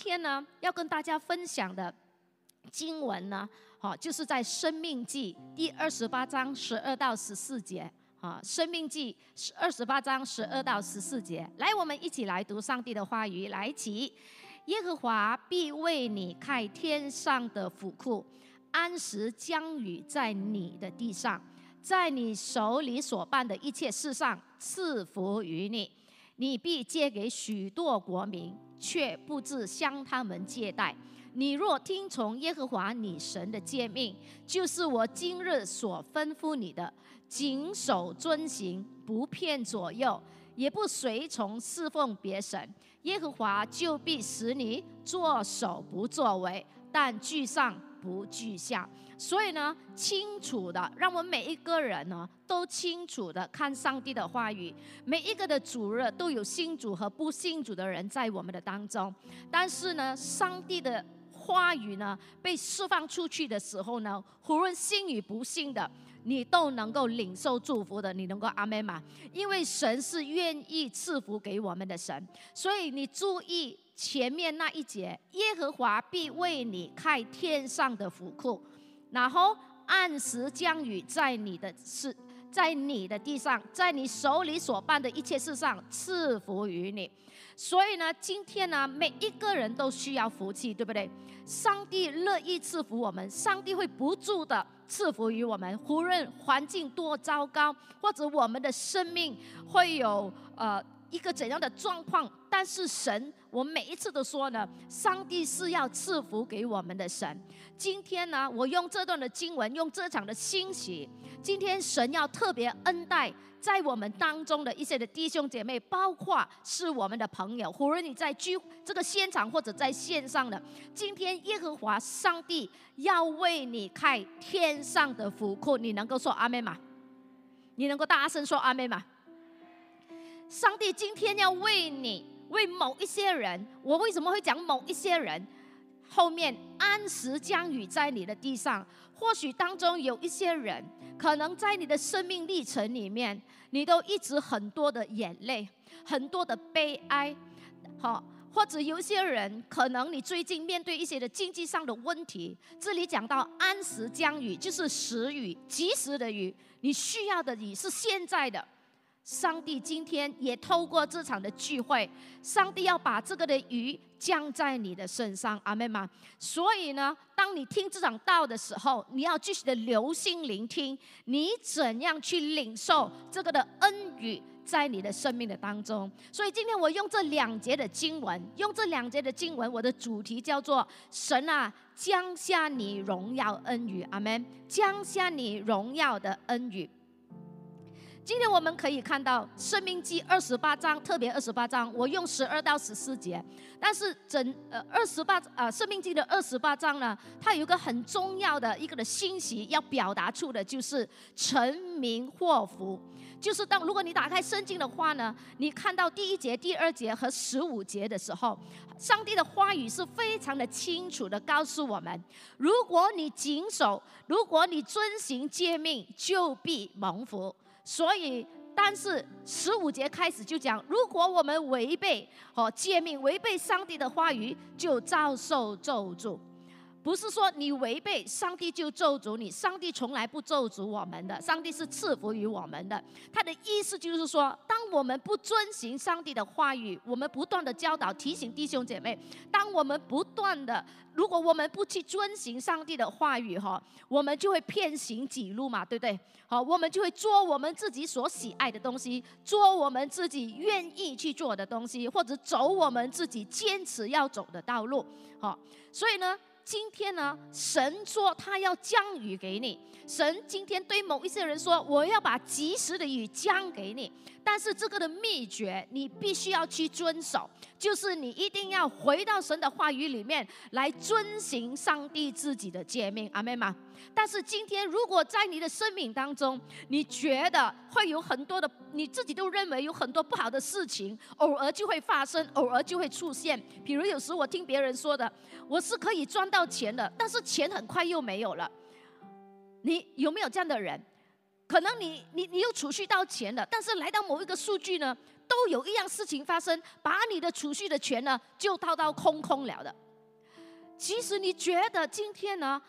天呢要跟大家分享的经文呢，好，就是在《生命记》第二十八章十二到十四节。啊，《生命记》二十八章十二到十四节，来，我们一起来读上帝的话语。来，起，耶和华必为你开天上的府库，安时将雨在你的地上，在你手里所办的一切事上赐福于你。你必借给许多国民，却不自向他们借贷。你若听从耶和华你神的诫命，就是我今日所吩咐你的。谨守遵行，不骗左右，也不随从侍奉别神，耶和华就必使你作首不作尾，但居上不居下。所以呢，清楚的，让我们每一个人呢，都清楚的看上帝的话语。每一个的主日都有信主和不信主的人在我们的当中，但是呢，上帝的话语呢，被释放出去的时候呢，无论信与不信的。你都能够领受祝福的，你能够阿门吗？因为神是愿意赐福给我们的神，所以你注意前面那一节，耶和华必为你开天上的福库，然后按时降雨在你的事，在你的地上，在你手里所办的一切事上赐福于你。所以呢，今天呢，每一个人都需要福气，对不对？上帝乐意赐福我们，上帝会不住的。赐福于我们，无论环境多糟糕，或者我们的生命会有呃一个怎样的状况，但是神，我每一次都说呢，上帝是要赐福给我们的神。今天呢，我用这段的经文，用这场的欣喜，今天神要特别恩待。在我们当中的一些的弟兄姐妹，包括是我们的朋友，无论你在居这个现场或者在线上的，今天耶和华上帝要为你开天上的福库，你能够说阿妹吗？你能够大声说阿妹吗？上帝今天要为你，为某一些人，我为什么会讲某一些人？后面安时降雨在你的地上，或许当中有一些人。可能在你的生命历程里面，你都一直很多的眼泪，很多的悲哀，好，或者有些人可能你最近面对一些的经济上的问题。这里讲到安时降雨，就是时雨，及时的雨，你需要的雨是现在的。上帝今天也透过这场的聚会，上帝要把这个的雨降在你的身上，阿妹吗？所以呢，当你听这场道的时候，你要继续的留心聆听，你怎样去领受这个的恩雨在你的生命的当中。所以今天我用这两节的经文，用这两节的经文，我的主题叫做神啊，降下你荣耀恩雨，阿门，降下你荣耀的恩雨。今天我们可以看到《生命记》二十八章，特别二十八章，我用十二到十四节。但是整呃二十八啊，《生命记》的二十八章呢，它有一个很重要的一个的信息要表达出的，就是成名祸福。就是当如果你打开圣经的话呢，你看到第一节、第二节和十五节的时候，上帝的话语是非常的清楚的告诉我们：如果你谨守，如果你遵行诫命，就必蒙福。所以，但是十五节开始就讲，如果我们违背和诫命，违背上帝的话语，就遭受咒诅。不是说你违背上帝就咒诅你，上帝从来不咒诅我们的，上帝是赐福于我们的。他的意思就是说，当我们不遵循上帝的话语，我们不断的教导提醒弟兄姐妹，当我们不断的，如果我们不去遵循上帝的话语哈，我们就会偏行己路嘛，对不对？好，我们就会做我们自己所喜爱的东西，做我们自己愿意去做的东西，或者走我们自己坚持要走的道路。好，所以呢。今天呢，神说他要降雨给你。神今天对某一些人说，我要把及时的雨降给你。但是这个的秘诀，你必须要去遵守，就是你一定要回到神的话语里面来遵行上帝自己的诫命，阿妹吗？但是今天，如果在你的生命当中，你觉得会有很多的，你自己都认为有很多不好的事情，偶尔就会发生，偶尔就会出现。比如有时我听别人说的，我是可以赚到钱的，但是钱很快又没有了。你有没有这样的人？可能你你你又储蓄到钱了，但是来到某一个数据呢，都有一样事情发生，把你的储蓄的钱呢就掏到空空了的。其实你觉得今天呢？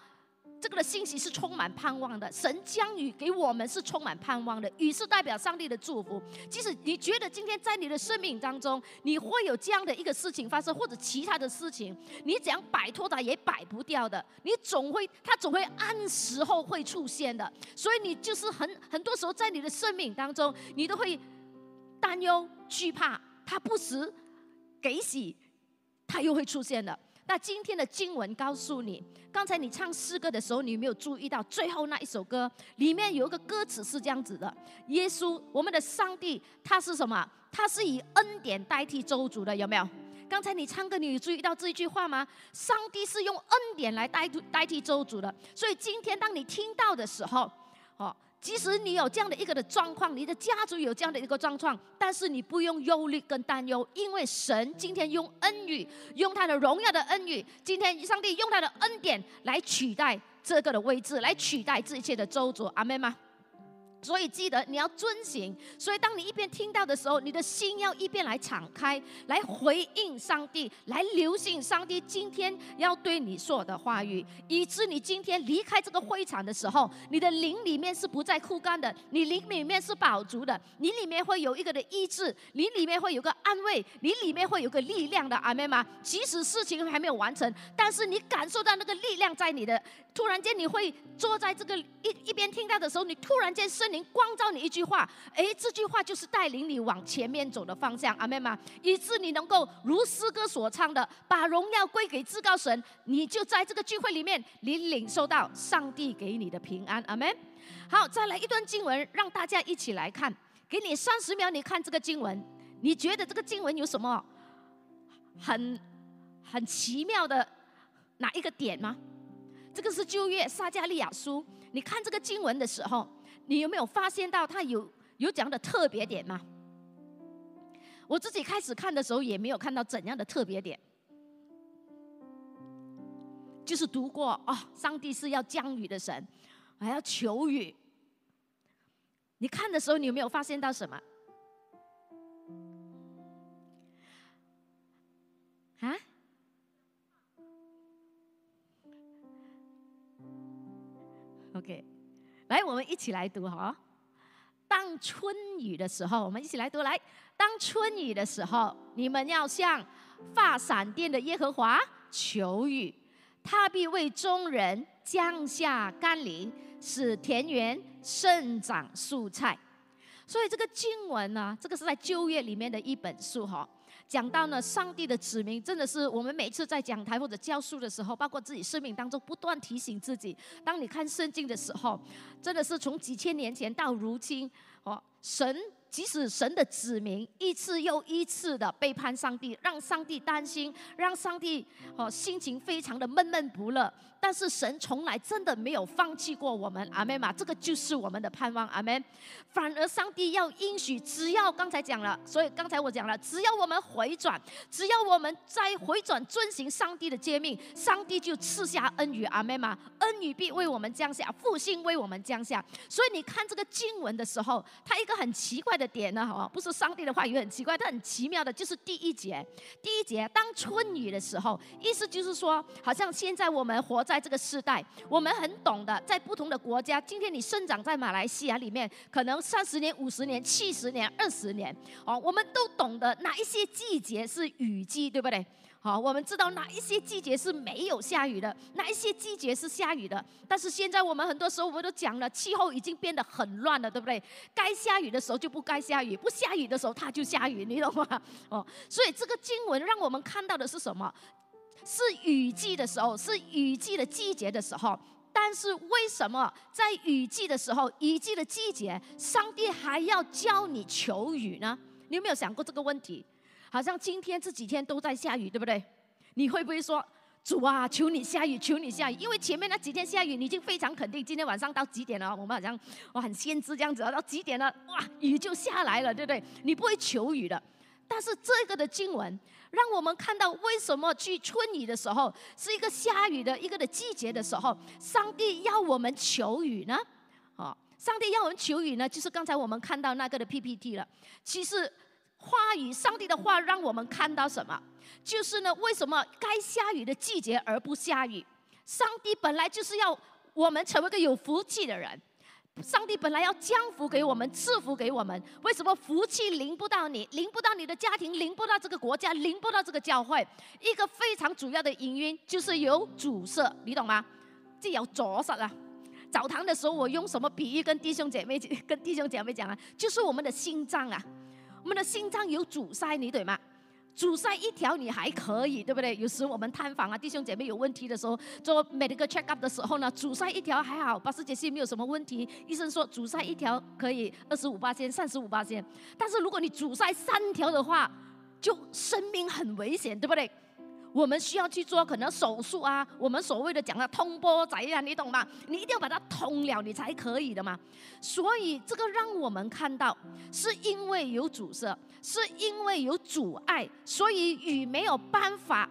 这个的信息是充满盼望的，神将雨给我们是充满盼望的，雨是代表上帝的祝福。即使你觉得今天在你的生命当中，你会有这样的一个事情发生，或者其他的事情，你怎样摆脱它也摆不掉的，你总会，它总会按时候会出现的。所以你就是很很多时候在你的生命当中，你都会担忧、惧怕，它不时给喜，它又会出现的。那今天的经文告诉你，刚才你唱诗歌的时候，你有没有注意到最后那一首歌里面有一个歌词是这样子的：耶稣，我们的上帝，他是什么？他是以恩典代替周主的，有没有？刚才你唱歌，你有注意到这一句话吗？上帝是用恩典来代替代替周主的，所以今天当你听到的时候，哦。即使你有这样的一个的状况，你的家族有这样的一个状况，但是你不用忧虑跟担忧，因为神今天用恩语，用他的荣耀的恩语，今天上帝用他的恩典来取代这个的位置，来取代这一切的周主，阿门吗？所以记得你要遵行。所以当你一边听到的时候，你的心要一边来敞开，来回应上帝，来留心上帝今天要对你说的话语，以致你今天离开这个会场的时候，你的灵里面是不再枯干的，你灵里面是饱足的，你里面会有一个的医治，你里面会有个安慰，你里面会有个力量的，阿妹吗？即使事情还没有完成，但是你感受到那个力量在你的，突然间你会坐在这个一一边听到的时候，你突然间身。灵光照你一句话，哎，这句话就是带领你往前面走的方向，阿门吗？以致你能够如诗歌所唱的，把荣耀归给至高神，你就在这个聚会里面，你领受到上帝给你的平安，阿门。好，再来一段经文，让大家一起来看，给你三十秒，你看这个经文，你觉得这个经文有什么很很奇妙的哪一个点吗？这个是旧约撒加利亚书，你看这个经文的时候。你有没有发现到他有有怎样的特别点吗？我自己开始看的时候也没有看到怎样的特别点，就是读过哦，上帝是要降雨的神，还要求雨。你看的时候，你有没有发现到什么？啊？OK。来，我们一起来读哈。当春雨的时候，我们一起来读。来，当春雨的时候，你们要向发闪电的耶和华求雨，他必为众人降下甘霖，使田园生长蔬菜。所以这个经文呢，这个是在旧约里面的一本书哈。讲到呢，上帝的指明真的是我们每次在讲台或者教书的时候，包括自己生命当中不断提醒自己。当你看圣经的时候，真的是从几千年前到如今，哦，神。即使神的子民一次又一次的背叛上帝，让上帝担心，让上帝哦心情非常的闷闷不乐，但是神从来真的没有放弃过我们，阿门嘛，这个就是我们的盼望，阿门。反而上帝要应许，只要刚才讲了，所以刚才我讲了，只要我们回转，只要我们再回转遵行上帝的诫命，上帝就赐下恩雨，阿门嘛，恩雨必为我们降下，复兴为我们降下。所以你看这个经文的时候，它一个很奇怪。的点呢？好，不是上帝的话语很奇怪，它很奇妙的，就是第一节，第一节当春雨的时候，意思就是说，好像现在我们活在这个时代，我们很懂得，在不同的国家，今天你生长在马来西亚里面，可能三十年、五十年、七十年、二十年，哦，我们都懂得哪一些季节是雨季，对不对？好，我们知道哪一些季节是没有下雨的，哪一些季节是下雨的。但是现在我们很多时候我们都讲了，气候已经变得很乱了，对不对？该下雨的时候就不该下雨，不下雨的时候它就下雨，你懂吗？哦，所以这个经文让我们看到的是什么？是雨季的时候，是雨季的季节的时候。但是为什么在雨季的时候，雨季的季节，上帝还要教你求雨呢？你有没有想过这个问题？好像今天这几天都在下雨，对不对？你会不会说主啊，求你下雨，求你下雨？因为前面那几天下雨，你已经非常肯定，今天晚上到几点了？我们好像哇很先知这样子，到几点了？哇，雨就下来了，对不对？你不会求雨的。但是这个的经文让我们看到，为什么去春雨的时候是一个下雨的一个的季节的时候，上帝要我们求雨呢？哦，上帝要我们求雨呢，就是刚才我们看到那个的 PPT 了。其实。话语，上帝的话让我们看到什么？就是呢，为什么该下雨的季节而不下雨？上帝本来就是要我们成为个有福气的人。上帝本来要降福给我们，赐福给我们，为什么福气临不到你，临不到你的家庭，临不到这个国家，临不到这个教会？一个非常主要的原因就是有阻塞，你懂吗？这有阻塞啊！澡堂的时候，我用什么比喻跟弟兄姐妹、跟弟兄姐妹讲啊？就是我们的心脏啊，我们的心脏有阻塞，你懂吗？阻塞一条你还可以，对不对？有时我们探访啊，弟兄姐妹有问题的时候，做 medical check up 的时候呢，阻塞一条还好，巴斯杰西没有什么问题。医生说阻塞一条可以二十五八千、三十五八千，但是如果你阻塞三条的话，就生命很危险，对不对？我们需要去做可能手术啊，我们所谓的讲的通波仔啊，你懂吗？你一定要把它通了，你才可以的嘛。所以这个让我们看到，是因为有阻塞，是因为有阻碍，所以雨没有办法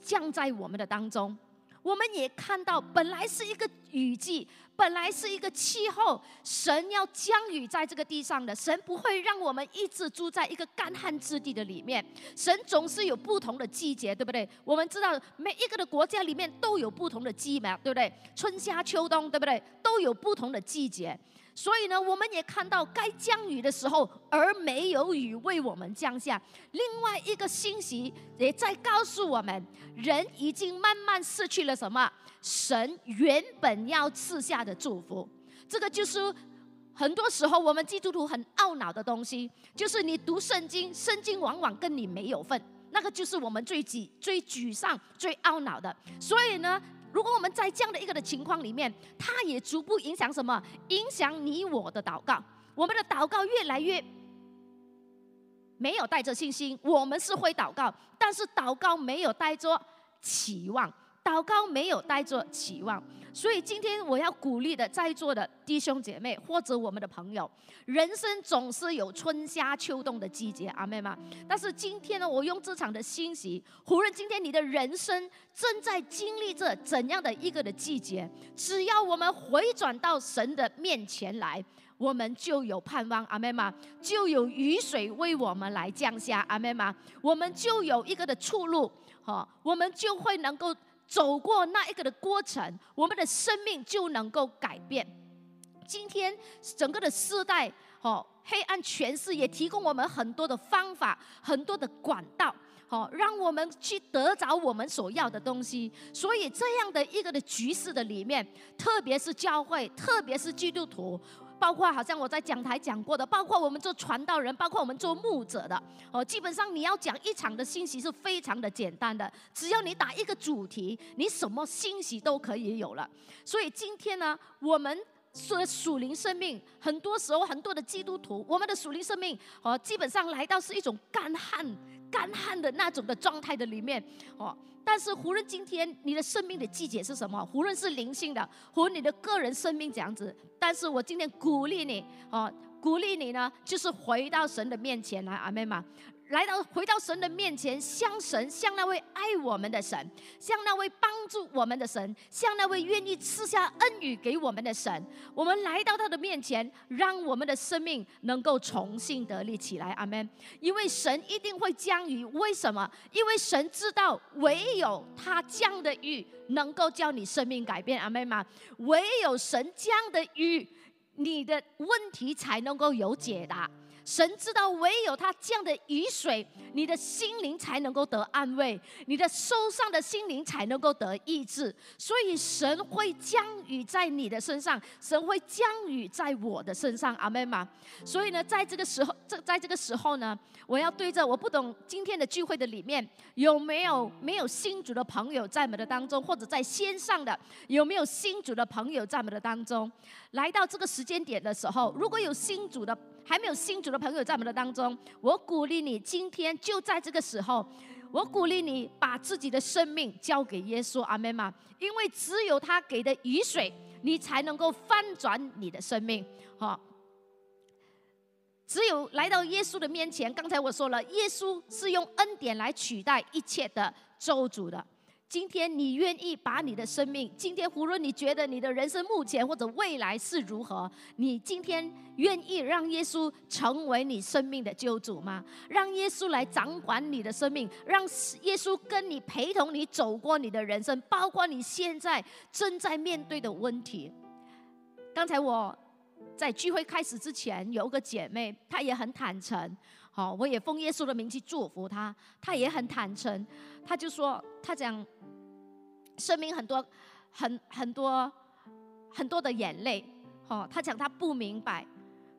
降在我们的当中。我们也看到，本来是一个雨季，本来是一个气候，神要降雨在这个地上的。神不会让我们一直住在一个干旱之地的里面。神总是有不同的季节，对不对？我们知道每一个的国家里面都有不同的季嘛，对不对？春夏秋冬，对不对？都有不同的季节。所以呢，我们也看到该降雨的时候，而没有雨为我们降下。另外一个信息也在告诉我们，人已经慢慢失去了什么？神原本要赐下的祝福。这个就是很多时候我们基督徒很懊恼的东西，就是你读圣经，圣经往往跟你没有份。那个就是我们最沮、最沮丧、最懊恼的。所以呢。如果我们在这样的一个的情况里面，它也逐步影响什么？影响你我的祷告。我们的祷告越来越没有带着信心，我们是会祷告，但是祷告没有带着期望。祷告没有带着期望，所以今天我要鼓励的在座的弟兄姐妹或者我们的朋友，人生总是有春夏秋冬的季节，阿妹吗？但是今天呢，我用这场的欣喜，无论今天你的人生正在经历着怎样的一个的季节，只要我们回转到神的面前来，我们就有盼望，阿妹吗？就有雨水为我们来降下，阿妹吗？我们就有一个的出路，哈，我们就会能够。走过那一个的过程，我们的生命就能够改变。今天整个的时代，哦，黑暗权势也提供我们很多的方法，很多的管道，好，让我们去得着我们所要的东西。所以这样的一个的局势的里面，特别是教会，特别是基督徒。包括好像我在讲台讲过的，包括我们做传道人，包括我们做牧者的，哦，基本上你要讲一场的信息是非常的简单的，只要你打一个主题，你什么信息都可以有了。所以今天呢，我们说属灵生命，很多时候很多的基督徒，我们的属灵生命哦，基本上来到是一种干旱、干旱的那种的状态的里面，哦。但是，无论今天你的生命的季节是什么，无论是灵性的，或论你的个人生命这样子，但是我今天鼓励你，哦，鼓励你呢，就是回到神的面前来，阿妹嘛。来到回到神的面前，向神，向那位爱我们的神，向那位帮助我们的神，向那位愿意赐下恩雨给我们的神，我们来到他的面前，让我们的生命能够重新得力起来。阿门。因为神一定会降雨，为什么？因为神知道，唯有他降的雨能够叫你生命改变。阿门吗？唯有神降的雨，你的问题才能够有解答。神知道，唯有他降的雨水，你的心灵才能够得安慰，你的受伤的心灵才能够得医治。所以，神会降雨在你的身上，神会降雨在我的身上。阿门吗？所以呢，在这个时候，这在这个时候呢，我要对着我不懂今天的聚会的里面有没有没有新主的朋友在我们的当中，或者在线上的有没有新主的朋友在我们的当中？来到这个时间点的时候，如果有新主的。还没有新主的朋友在我们的当中，我鼓励你，今天就在这个时候，我鼓励你把自己的生命交给耶稣，阿门吗？因为只有他给的雨水，你才能够翻转你的生命。哈，只有来到耶稣的面前，刚才我说了，耶稣是用恩典来取代一切的咒诅的。今天你愿意把你的生命，今天无论你觉得你的人生目前或者未来是如何，你今天愿意让耶稣成为你生命的救主吗？让耶稣来掌管你的生命，让耶稣跟你陪同你走过你的人生，包括你现在正在面对的问题。刚才我在聚会开始之前，有个姐妹，她也很坦诚。好，我也奉耶稣的名去祝福他。他也很坦诚，他就说，他讲。生命很多，很很多很多的眼泪，哦，他讲他不明白，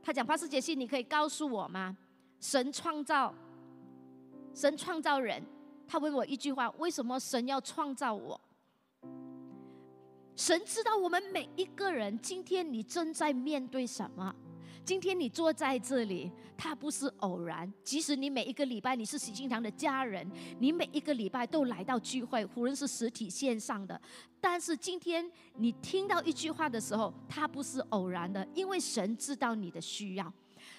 他讲帕斯杰西，你可以告诉我吗？神创造，神创造人，他问我一句话：为什么神要创造我？神知道我们每一个人，今天你正在面对什么？今天你坐在这里，它不是偶然。即使你每一个礼拜你是喜庆堂的家人，你每一个礼拜都来到聚会，无论是实体线上的，但是今天你听到一句话的时候，它不是偶然的，因为神知道你的需要。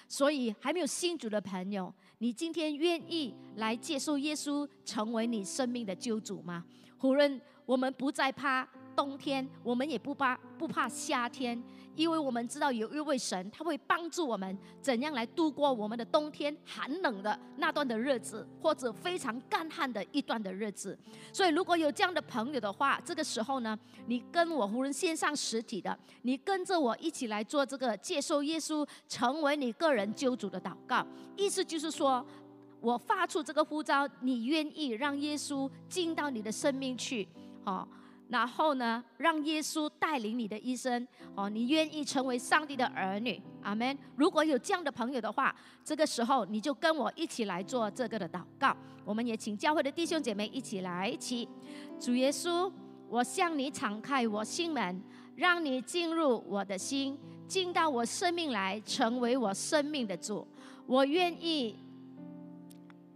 所以还没有信主的朋友，你今天愿意来接受耶稣成为你生命的救主吗？无论我们不再怕冬天，我们也不怕不怕夏天。因为我们知道有一位神，他会帮助我们怎样来度过我们的冬天寒冷的那段的日子，或者非常干旱的一段的日子。所以，如果有这样的朋友的话，这个时候呢，你跟我无论线上实体的，你跟着我一起来做这个接受耶稣成为你个人救主的祷告。意思就是说，我发出这个呼召，你愿意让耶稣进到你的生命去，好。然后呢，让耶稣带领你的一生哦，你愿意成为上帝的儿女，阿门。如果有这样的朋友的话，这个时候你就跟我一起来做这个的祷告。我们也请教会的弟兄姐妹一起来一起。主耶稣，我向你敞开我心门，让你进入我的心，进到我生命来，成为我生命的主。我愿意。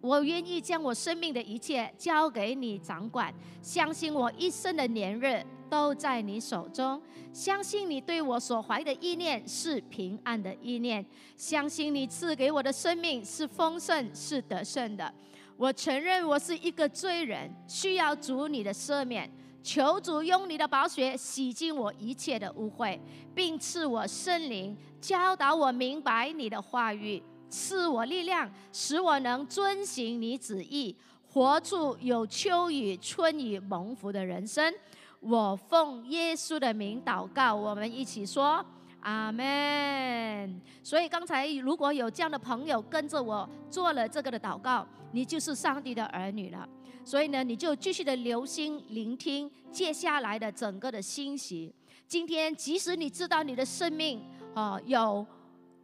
我愿意将我生命的一切交给你掌管，相信我一生的年日都在你手中，相信你对我所怀的意念是平安的意念，相信你赐给我的生命是丰盛是得胜的。我承认我是一个罪人，需要主你的赦免，求主用你的宝血洗净我一切的污秽，并赐我圣灵，教导我明白你的话语。赐我力量，使我能遵行你旨意，活出有秋雨春雨蒙福的人生。我奉耶稣的名祷告，我们一起说阿门。所以刚才如果有这样的朋友跟着我做了这个的祷告，你就是上帝的儿女了。所以呢，你就继续的留心聆听接下来的整个的信息。今天，即使你知道你的生命啊有。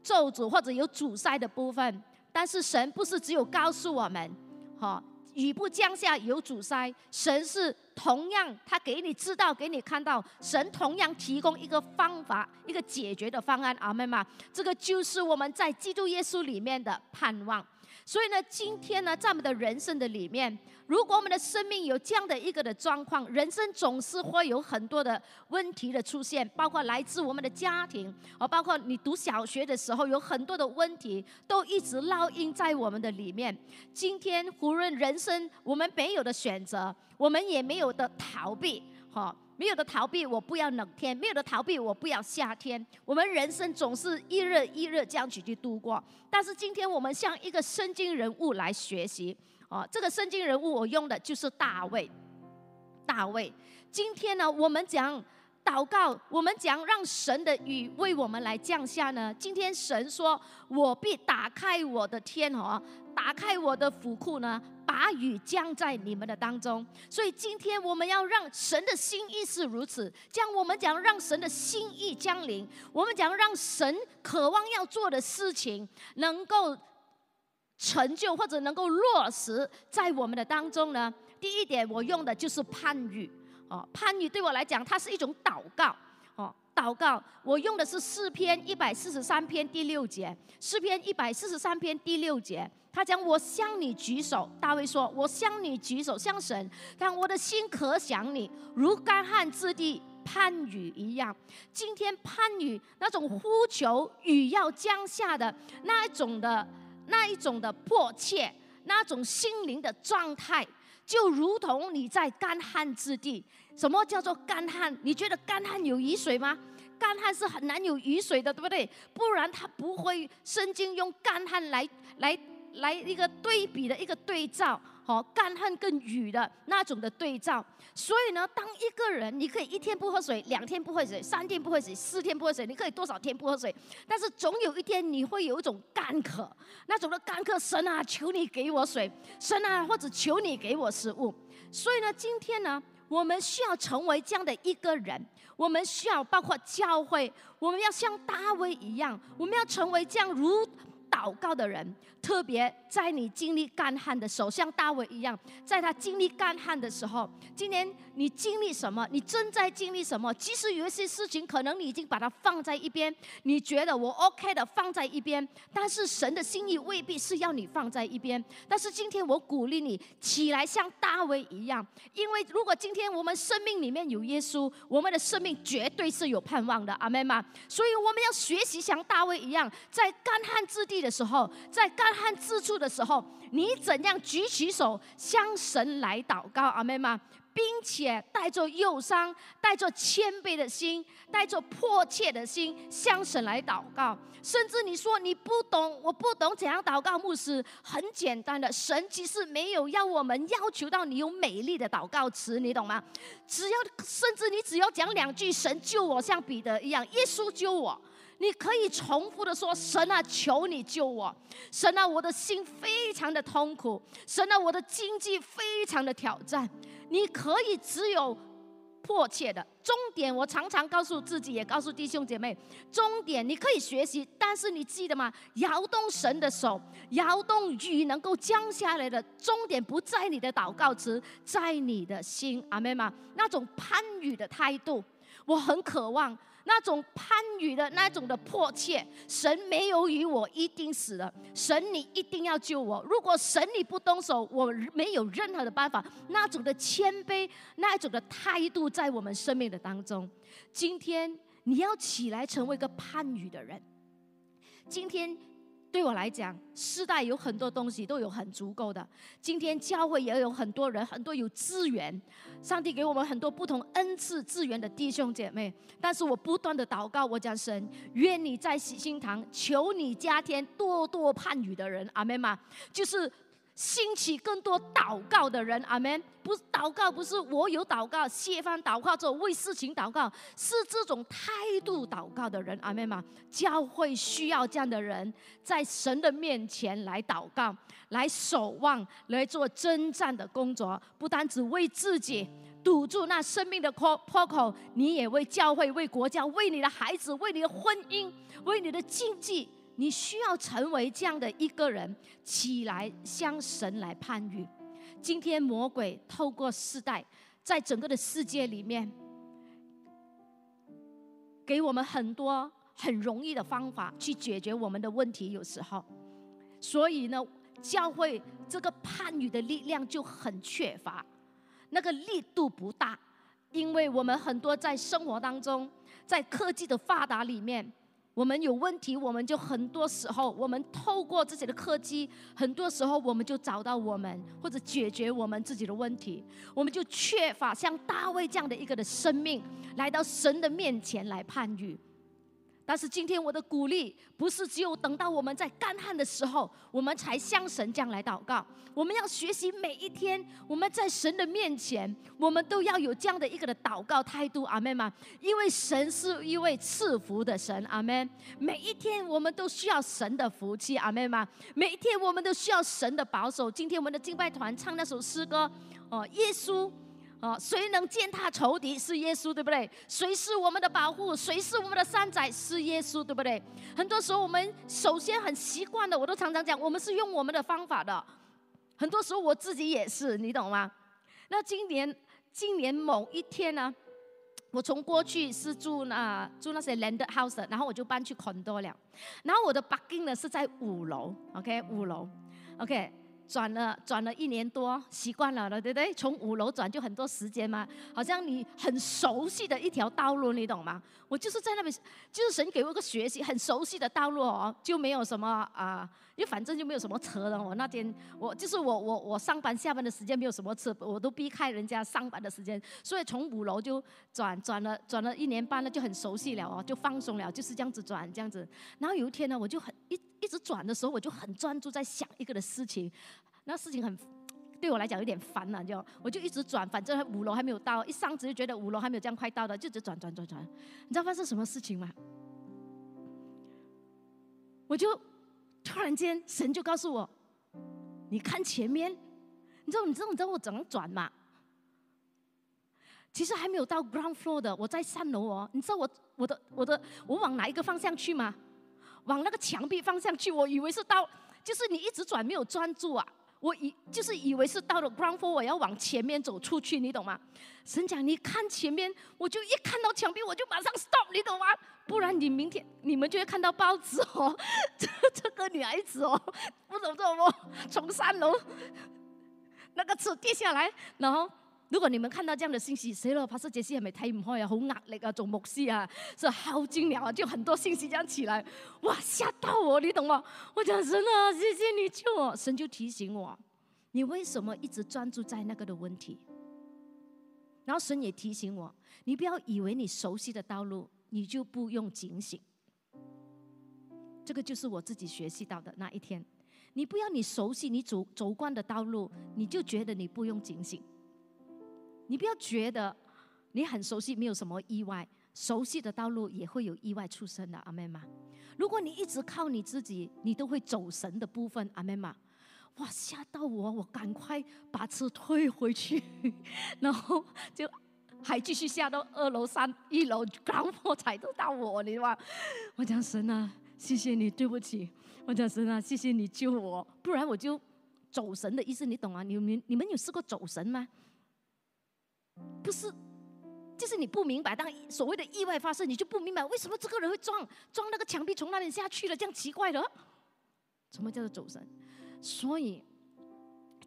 咒诅或者有阻塞的部分，但是神不是只有告诉我们，哈，雨不降下有阻塞，神是同样他给你知道，给你看到，神同样提供一个方法，一个解决的方案，阿门吗？这个就是我们在基督耶稣里面的盼望。所以呢，今天呢，在我们的人生的里面，如果我们的生命有这样的一个的状况，人生总是会有很多的问题的出现，包括来自我们的家庭，哦，包括你读小学的时候有很多的问题，都一直烙印在我们的里面。今天无论人生我们没有的选择，我们也没有的逃避，哈。没有的逃避，我不要冷天；没有的逃避，我不要夏天。我们人生总是一热一热这样去去度过。但是今天我们向一个圣经人物来学习哦，这个圣经人物我用的就是大卫。大卫，今天呢，我们讲祷告，我们讲让神的雨为我们来降下呢。今天神说：“我必打开我的天哦，打开我的府库呢。”把雨降在你们的当中，所以今天我们要让神的心意是如此。这样我们讲让神的心意降临，我们讲让神渴望要做的事情能够成就或者能够落实在我们的当中呢？第一点，我用的就是盼雨哦，盼雨对我来讲，它是一种祷告哦，祷告。我用的是诗篇一百四十三篇第六节，诗篇一百四十三篇第六节。他讲：“我向你举手。”大卫说：“我向你举手，向神。但我的心可想你，如干旱之地盼雨一样。今天盼雨那种呼求雨要降下的那一种的那一种的迫切，那种心灵的状态，就如同你在干旱之地。什么叫做干旱？你觉得干旱有雨水吗？干旱是很难有雨水的，对不对？不然它不会圣经用干旱来来来一个对比的一个对照。哦，干旱跟雨的那种的对照，所以呢，当一个人你可以一天不喝水，两天不喝水，三天不喝水，四天不喝水，你可以多少天不喝水？但是总有一天你会有一种干渴，那种的干渴，神啊，求你给我水，神啊，或者求你给我食物。所以呢，今天呢，我们需要成为这样的一个人，我们需要包括教会，我们要像大卫一样，我们要成为这样如。祷告的人，特别在你经历干旱的时候，像大卫一样，在他经历干旱的时候，今年你经历什么？你正在经历什么？即使有一些事情，可能你已经把它放在一边，你觉得我 OK 的放在一边，但是神的心意未必是要你放在一边。但是今天我鼓励你起来，像大卫一样，因为如果今天我们生命里面有耶稣，我们的生命绝对是有盼望的，阿门吗？所以我们要学习像大卫一样，在干旱之地。的时候，在干旱之处的时候，你怎样举起手向神来祷告，阿妹吗？并且带着忧伤、带着谦卑的心、带着迫切的心向神来祷告。甚至你说你不懂，我不懂怎样祷告。牧师很简单的，神其实没有要我们要求到你有美丽的祷告词，你懂吗？只要甚至你只要讲两句“神救我”，像彼得一样，耶稣救我。你可以重复的说：“神啊，求你救我！神啊，我的心非常的痛苦；神啊，我的经济非常的挑战。”你可以只有迫切的终点。我常常告诉自己，也告诉弟兄姐妹：终点你可以学习，但是你记得吗？摇动神的手，摇动雨能够降下来的终点不在你的祷告词，在你的心。阿妹吗？那种攀雨的态度，我很渴望。那种攀与的那种的迫切，神没有与我一定死了，神你一定要救我。如果神你不动手，我没有任何的办法。那种的谦卑，那种的态度，在我们生命的当中，今天你要起来成为一个攀与的人。今天。对我来讲，世代有很多东西都有很足够的。今天教会也有很多人，很多有资源，上帝给我们很多不同恩赐资源的弟兄姐妹。但是我不断的祷告，我讲神，愿你在喜心堂，求你加添多多盼雨的人，阿妹吗？就是。兴起更多祷告的人，阿门。不，祷告不是我有祷告，谢方祷告，做为事情祷告，是这种态度祷告的人，阿门吗？教会需要这样的人，在神的面前来祷告，来守望，来做征战的工作。不单只为自己堵住那生命的破破口，你也为教会、为国家、为你的孩子、为你的婚姻、为你的经济。你需要成为这样的一个人，起来向神来攀遇。今天魔鬼透过世代，在整个的世界里面，给我们很多很容易的方法去解决我们的问题。有时候，所以呢，教会这个攀与的力量就很缺乏，那个力度不大，因为我们很多在生活当中，在科技的发达里面。我们有问题，我们就很多时候，我们透过自己的科技，很多时候我们就找到我们或者解决我们自己的问题，我们就缺乏像大卫这样的一个的生命，来到神的面前来判语。但是今天我的鼓励不是只有等到我们在干旱的时候，我们才向神将来祷告。我们要学习每一天，我们在神的面前，我们都要有这样的一个的祷告态度，阿门吗？因为神是一位赐福的神，阿门。每一天我们都需要神的福气，阿门吗？每一天我们都需要神的保守。今天我们的敬拜团唱那首诗歌，哦，耶稣。哦，谁能践踏仇敌是耶稣，对不对？谁是我们的保护？谁是我们的山寨是耶稣，对不对？很多时候我们首先很习惯的，我都常常讲，我们是用我们的方法的。很多时候我自己也是，你懂吗？那今年今年某一天呢，我从过去是住那住那些 land house，然后我就搬去 condo 了。然后我的 parking 呢是在五楼，OK，五楼，OK。转了转了一年多，习惯了了，对不对？从五楼转就很多时间嘛，好像你很熟悉的一条道路，你懂吗？我就是在那边，就是神给我个学习很熟悉的道路哦，就没有什么啊，因为反正就没有什么车了。我那天我就是我我我上班下班的时间没有什么车，我都避开人家上班的时间，所以从五楼就转转了转了一年半了，就很熟悉了哦，就放松了，就是这样子转这样子。然后有一天呢，我就很一一直转的时候，我就很专注在想一个的事情。那事情很对我来讲有点烦了，就我就一直转，反正五楼还没有到，一上子就觉得五楼还没有这样快到的，就直转转转转。你知道发生什么事情吗？我就突然间神就告诉我，你看前面，你知道你知道你知道我怎么转吗？其实还没有到 ground floor 的，我在三楼哦。你知道我我的我的我往哪一个方向去吗？往那个墙壁方向去，我以为是到，就是你一直转没有专注啊。我以就是以为是到了 ground floor，我要往前面走出去，你懂吗？神讲，你看前面，我就一看到墙壁，我就马上 stop，你懂吗？不然你明天你们就会看到报纸哦，这这个女孩子哦，不懂怎么从三楼那个车跌下来，然后如果你们看到这样的信息，谁了，帕斯杰西係咪睇唔開啊？好压力啊，做牧師啊，是耗盡了啊，就很多信息这样起来，哇，吓到我，你懂吗？我講神啊，谢谢你救我，神就提醒我，你为什么一直专注在那个的问题？然后神也提醒我，你不要以为你熟悉的道路，你就不用警醒。这个就是我自己学习到的那一天，你不要你熟悉你走走惯的道路，你就觉得你不用警醒。你不要觉得你很熟悉，没有什么意外。熟悉的道路也会有意外出生的，阿妹嘛。如果你一直靠你自己，你都会走神的部分，阿妹嘛。哇，吓到我，我赶快把车退回去，然后就还继续下到二楼、三一楼，刚破踩得到我，你知道吗？我讲神啊，谢谢你，对不起。我讲神啊，谢谢你救我，不然我就走神的意思，你懂啊？你們你们有试过走神吗？不是，就是你不明白。当所谓的意外发生，你就不明白为什么这个人会撞撞那个墙壁，从那里下去了，这样奇怪的。什么叫做走神？所以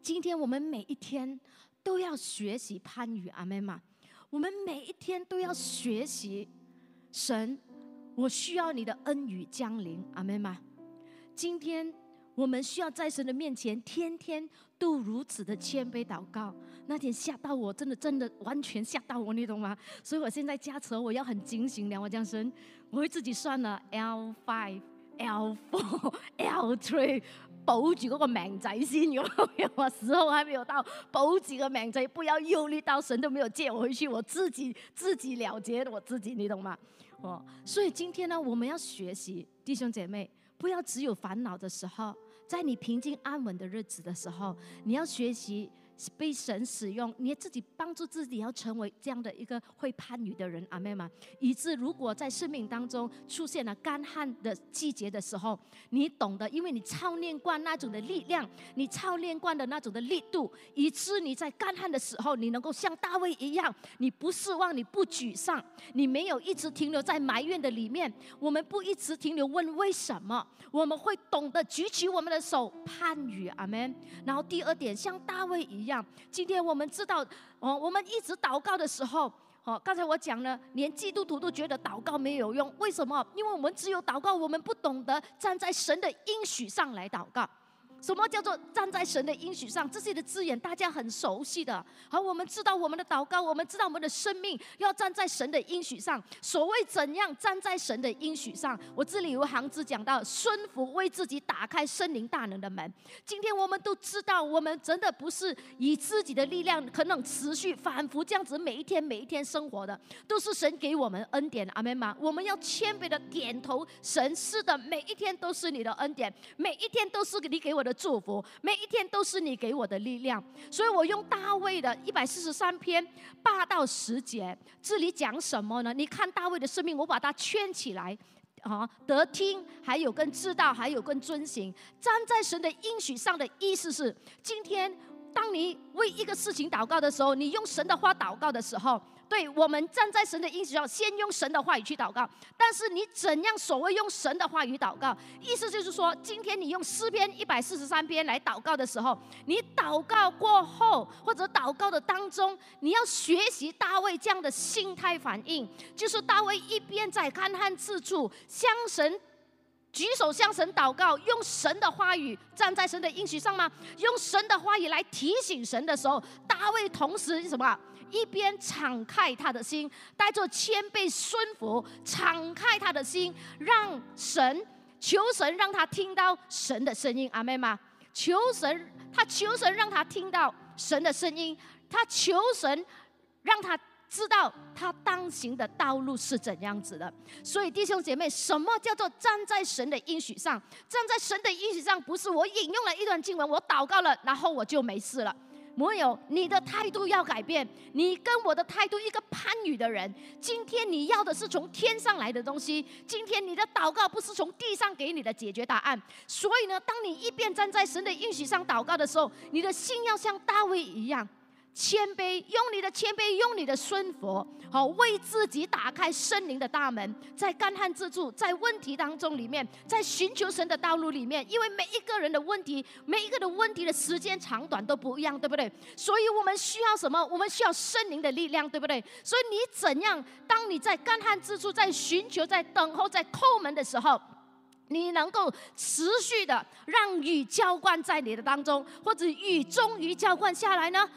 今天我们每一天都要学习攀與阿妹嘛。我们每一天都要学习神，我需要你的恩雨降临，阿妹嘛。今天我们需要在神的面前天天都如此的谦卑祷告。那天吓到我，真的真的完全吓到我，你懂吗？所以我现在駕車我要很警醒的，我講神，我会自己算了 L five、L four、L three，保住嗰個命仔先，有冇？我时候还没有到，保住個命仔，不要忧虑到神都没有接我回去，我自己自己了结我自己，你懂吗？哦，所以今天呢，我们要学习弟兄姐妹，不要只有烦恼的时候，在你平静安稳的日子的时候，你要学习。被神使用，你自己帮助自己，要成为这样的一个会攀與的人，阿妹嘛。以致如果在生命当中出现了干旱的季节的时候，你懂得，因为你操练惯那种的力量，你操练惯的那种的力度，以致你在干旱的时候，你能够像大卫一样，你不失望，你不沮丧，你没有一直停留在埋怨的里面。我们不一直停留问为什么，我们会懂得举起我们的手攀與，阿門。然后第二点，像大卫一。一样，今天我们知道，哦，我们一直祷告的时候，哦，刚才我讲了，连基督徒都觉得祷告没有用，为什么？因为我们只有祷告，我们不懂得站在神的应许上来祷告。什么叫做站在神的应许上？这些的字眼大家很熟悉的。好，我们知道我们的祷告，我们知道我们的生命要站在神的应许上。所谓怎样站在神的应许上？我这里有行字讲到：順服为自己打开森林大能的门。今天我们都知道，我们真的不是以自己的力量可能持续反复这样子每一天每一天生活的，都是神给我们恩典。阿门吗？我们要谦卑的点头，神是的，每一天都是你的恩典，每一天都是你给我的。祝福每一天都是你给我的力量，所以我用大卫的一百四十三篇八到十节，这里讲什么呢？你看大卫的生命，我把它圈起来，啊，得听，还有跟知道，还有跟遵行，站在神的应许上的意思是，今天当你为一个事情祷告的时候，你用神的话祷告的时候。对我们站在神的应许上，先用神的话语去祷告。但是你怎样所谓用神的话语祷告？意思就是说，今天你用诗篇一百四十三篇来祷告的时候，你祷告过后或者祷告的当中，你要学习大卫这样的心态反应，就是大卫一边在勘探自处，向神举手向神祷告，用神的话语站在神的应许上吗？用神的话语来提醒神的时候，大卫同时什么？一边敞开他的心，带着谦卑顺服，敞开他的心，让神求神让他听到神的声音，阿妹吗？求神，他求神让他听到神的声音，他求神让他知道他当行的道路是怎样子的。所以弟兄姐妹，什么叫做站在神的应许上？站在神的应许上，不是我引用了一段经文，我祷告了，然后我就没事了。没有，你的态度要改变。你跟我的态度，一个攀语的人，今天你要的是从天上来的东西。今天你的祷告不是从地上给你的解决答案。所以呢，当你一边站在神的应许上祷告的时候，你的心要像大卫一样。谦卑，用你的谦卑，用你的顺服，好为自己打开圣灵的大门，在干旱之处，在问题当中里面，在寻求神的道路里面，因为每一个人的问题，每一个的问题的时间长短都不一样，对不对？所以我们需要什么？我们需要圣灵的力量，对不对？所以你怎样？当你在干旱之处，在寻求，在等候，在叩门的时候，你能够持续的让雨浇灌在你的当中，或者雨终于浇灌下来呢？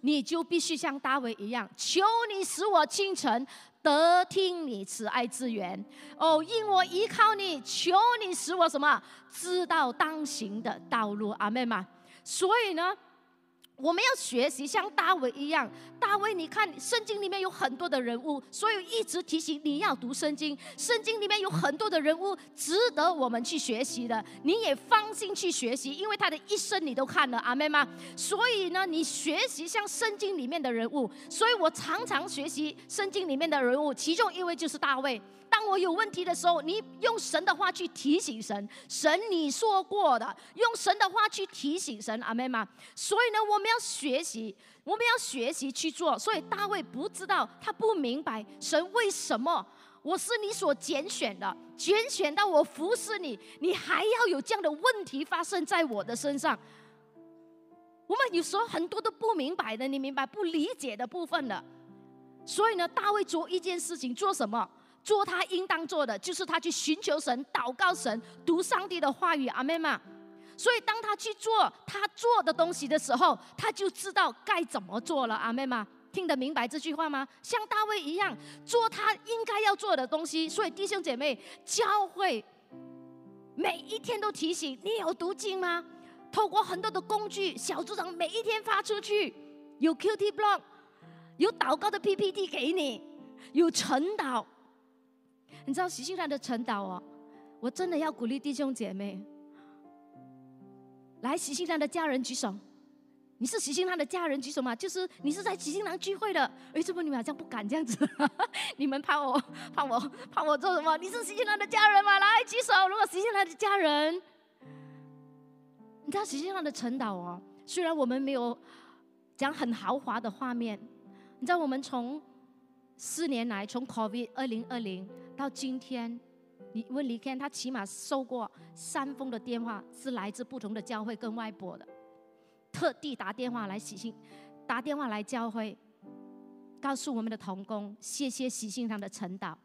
你就必须像大卫一样，求你使我清晨得听你慈爱之源。哦，因我依靠你，求你使我什么知道当行的道路。阿妹们，所以呢。我们要学习像大卫一样，大卫，你看圣经里面有很多的人物，所以一直提醒你要读圣经。圣经里面有很多的人物值得我们去学习的，你也放心去学习，因为他的一生你都看了，阿妹吗？所以呢，你学习像圣经里面的人物，所以我常常学习圣经里面的人物，其中一位就是大卫。当我有问题的时候，你用神的话去提醒神，神你说过的，用神的话去提醒神，阿妹吗？所以呢，我们要学习，我们要学习去做。所以大卫不知道，他不明白神为什么我是你所拣选的，拣选到我服侍你，你还要有这样的问题发生在我的身上。我们有时候很多都不明白的，你明白不理解的部分的。所以呢，大卫做一件事情，做什么？做他应当做的，就是他去寻求神、祷告神、读上帝的话语。阿妹嘛，所以当他去做他做的东西的时候，他就知道该怎么做了。阿妹嘛，听得明白这句话吗？像大卫一样，做他应该要做的东西。所以弟兄姐妹，教会每一天都提醒你有读经吗？透过很多的工具，小组长每一天发出去，有 QT Blog，有祷告的 PPT 给你，有晨祷。你知道喜信上的陈导哦，我真的要鼓励弟兄姐妹，来喜信上的家人举手。你是喜信上的家人举手吗？就是你是在喜信堂聚会的。为什么你们好像不敢这样子？你们怕我怕我怕我做什么？你是喜信堂的家人吗？来举手。如果喜信堂的家人，你知道喜信上的陈导哦，虽然我们没有讲很豪华的画面，你知道我们从四年来，从 COVID 二零二零。到今天，你问李天，他起码收过三封的电话，是来自不同的教会跟外婆的，特地打电话来喜信，打电话来教会，告诉我们的童工，谢谢喜信堂的陈导，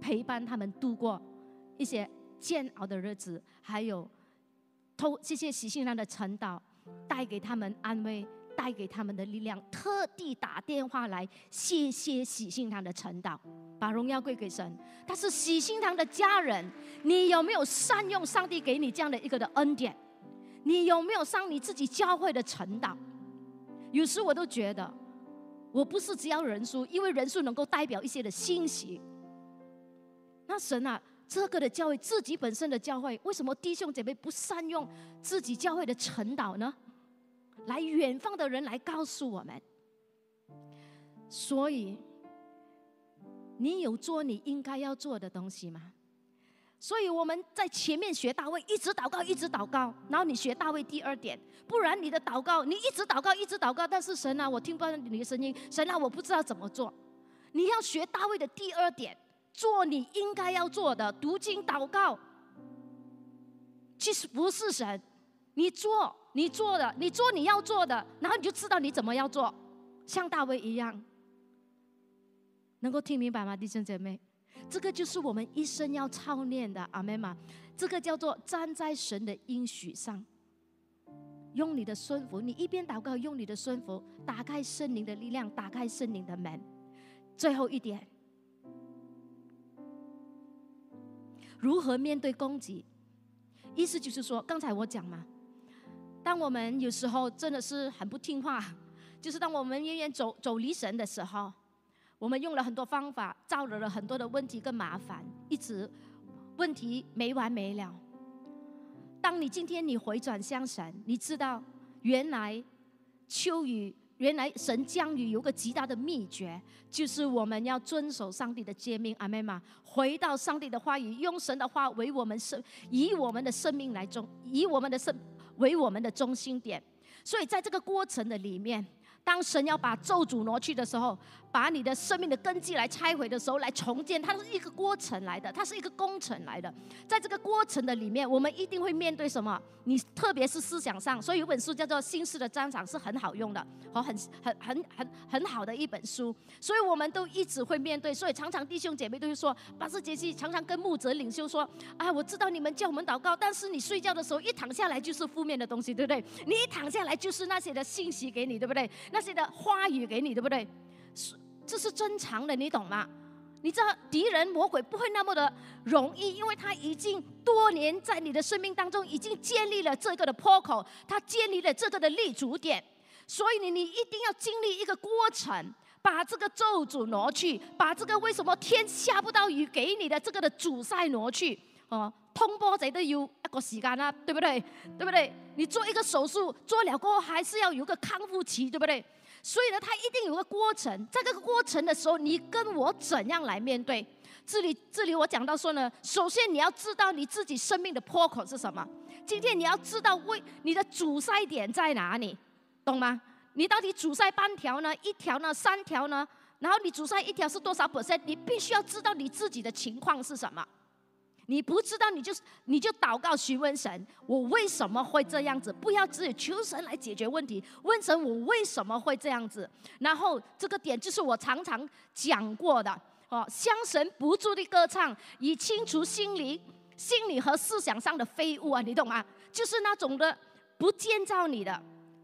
陪伴他们度过一些煎熬的日子，还有偷谢谢喜信堂的陈导，带给他们安慰。带给他们的力量，特地打电话来谢谢喜信堂的陈导，把荣耀归给神。他是喜信堂的家人，你有没有善用上帝给你这样的一个的恩典？你有没有上你自己教会的陈导？有时我都觉得，我不是只要人数，因为人数能够代表一些的信息。那神啊，这个的教会自己本身的教会，为什么弟兄姐妹不善用自己教会的陈导呢？来远方的人来告诉我们，所以你有做你应该要做的东西吗？所以我们在前面学大卫，一直祷告，一直祷告。然后你学大卫第二点，不然你的祷告，你一直祷告，一直祷告，但是神啊，我听不到你的声音，神啊，我不知道怎么做。你要学大卫的第二点，做你应该要做的，读经祷告。其实不是神，你做你做的，你做你要做的，然后你就知道你怎么要做，像大卫一样，能够听明白吗，弟兄姐妹？这个就是我们一生要操练的，阿门吗？这个叫做站在神的应许上，用你的顺服，你一边祷告，用你的顺服打开圣灵的力量，打开圣灵的门。最后一点，如何面对攻击？意思就是说，刚才我讲嘛，当我们有时候真的是很不听话，就是当我们远远走走离神的时候。我们用了很多方法，招惹了很多的问题跟麻烦，一直问题没完没了。当你今天你回转向神，你知道原来秋雨，原来神降雨有个极大的秘诀，就是我们要遵守上帝的诫命，阿妹嘛，回到上帝的话语，用神的话为我们生，以我们的生命来中，以我们的生为我们的中心点。所以在这个过程的里面。当神要把咒诅挪去的时候，把你的生命的根基来拆毁的时候，来重建，它是一个过程来的，它是一个工程来的。在这个过程的里面，我们一定会面对什么？你特别是思想上，所以有本书叫做《心事的战场》，是很好用的，和很很很很很好的一本书。所以我们都一直会面对，所以常常弟兄姐妹都会说，巴斯杰西常常跟牧者领袖说：“啊，我知道你们叫我们祷告，但是你睡觉的时候一躺下来就是负面的东西，对不对？你一躺下来就是那些的信息给你，对不对？”那些的话语给你，对不对？是，这是正常的，你懂吗？你知道敌人魔鬼不会那么的容易，因为他已经多年在你的生命当中已经建立了这个的破口，他建立了这个的立足点，所以你你一定要经历一个过程，把这个咒诅挪去，把这个为什么天下不到雨给你的这个的阻塞挪去哦。通波贼都有一个时间啊，对不对？对不对？你做一个手术做了过后，还是要有个康复期，对不对？所以呢，它一定有个过程。在这个过程的时候，你跟我怎样来面对？这里，这里我讲到说呢，首先你要知道你自己生命的破口是什么。今天你要知道为你的阻塞点在哪里，懂吗？你到底阻塞半条呢？一条呢？三条呢？然后你阻塞一条是多少 percent？你必须要知道你自己的情况是什么。你不知道，你就你就祷告询问神，我为什么会这样子？不要只有求神来解决问题，问神我为什么会这样子？然后这个点就是我常常讲过的哦，向神不住的歌唱，以清除心灵、心理和思想上的废物啊，你懂吗？就是那种的不建造你的，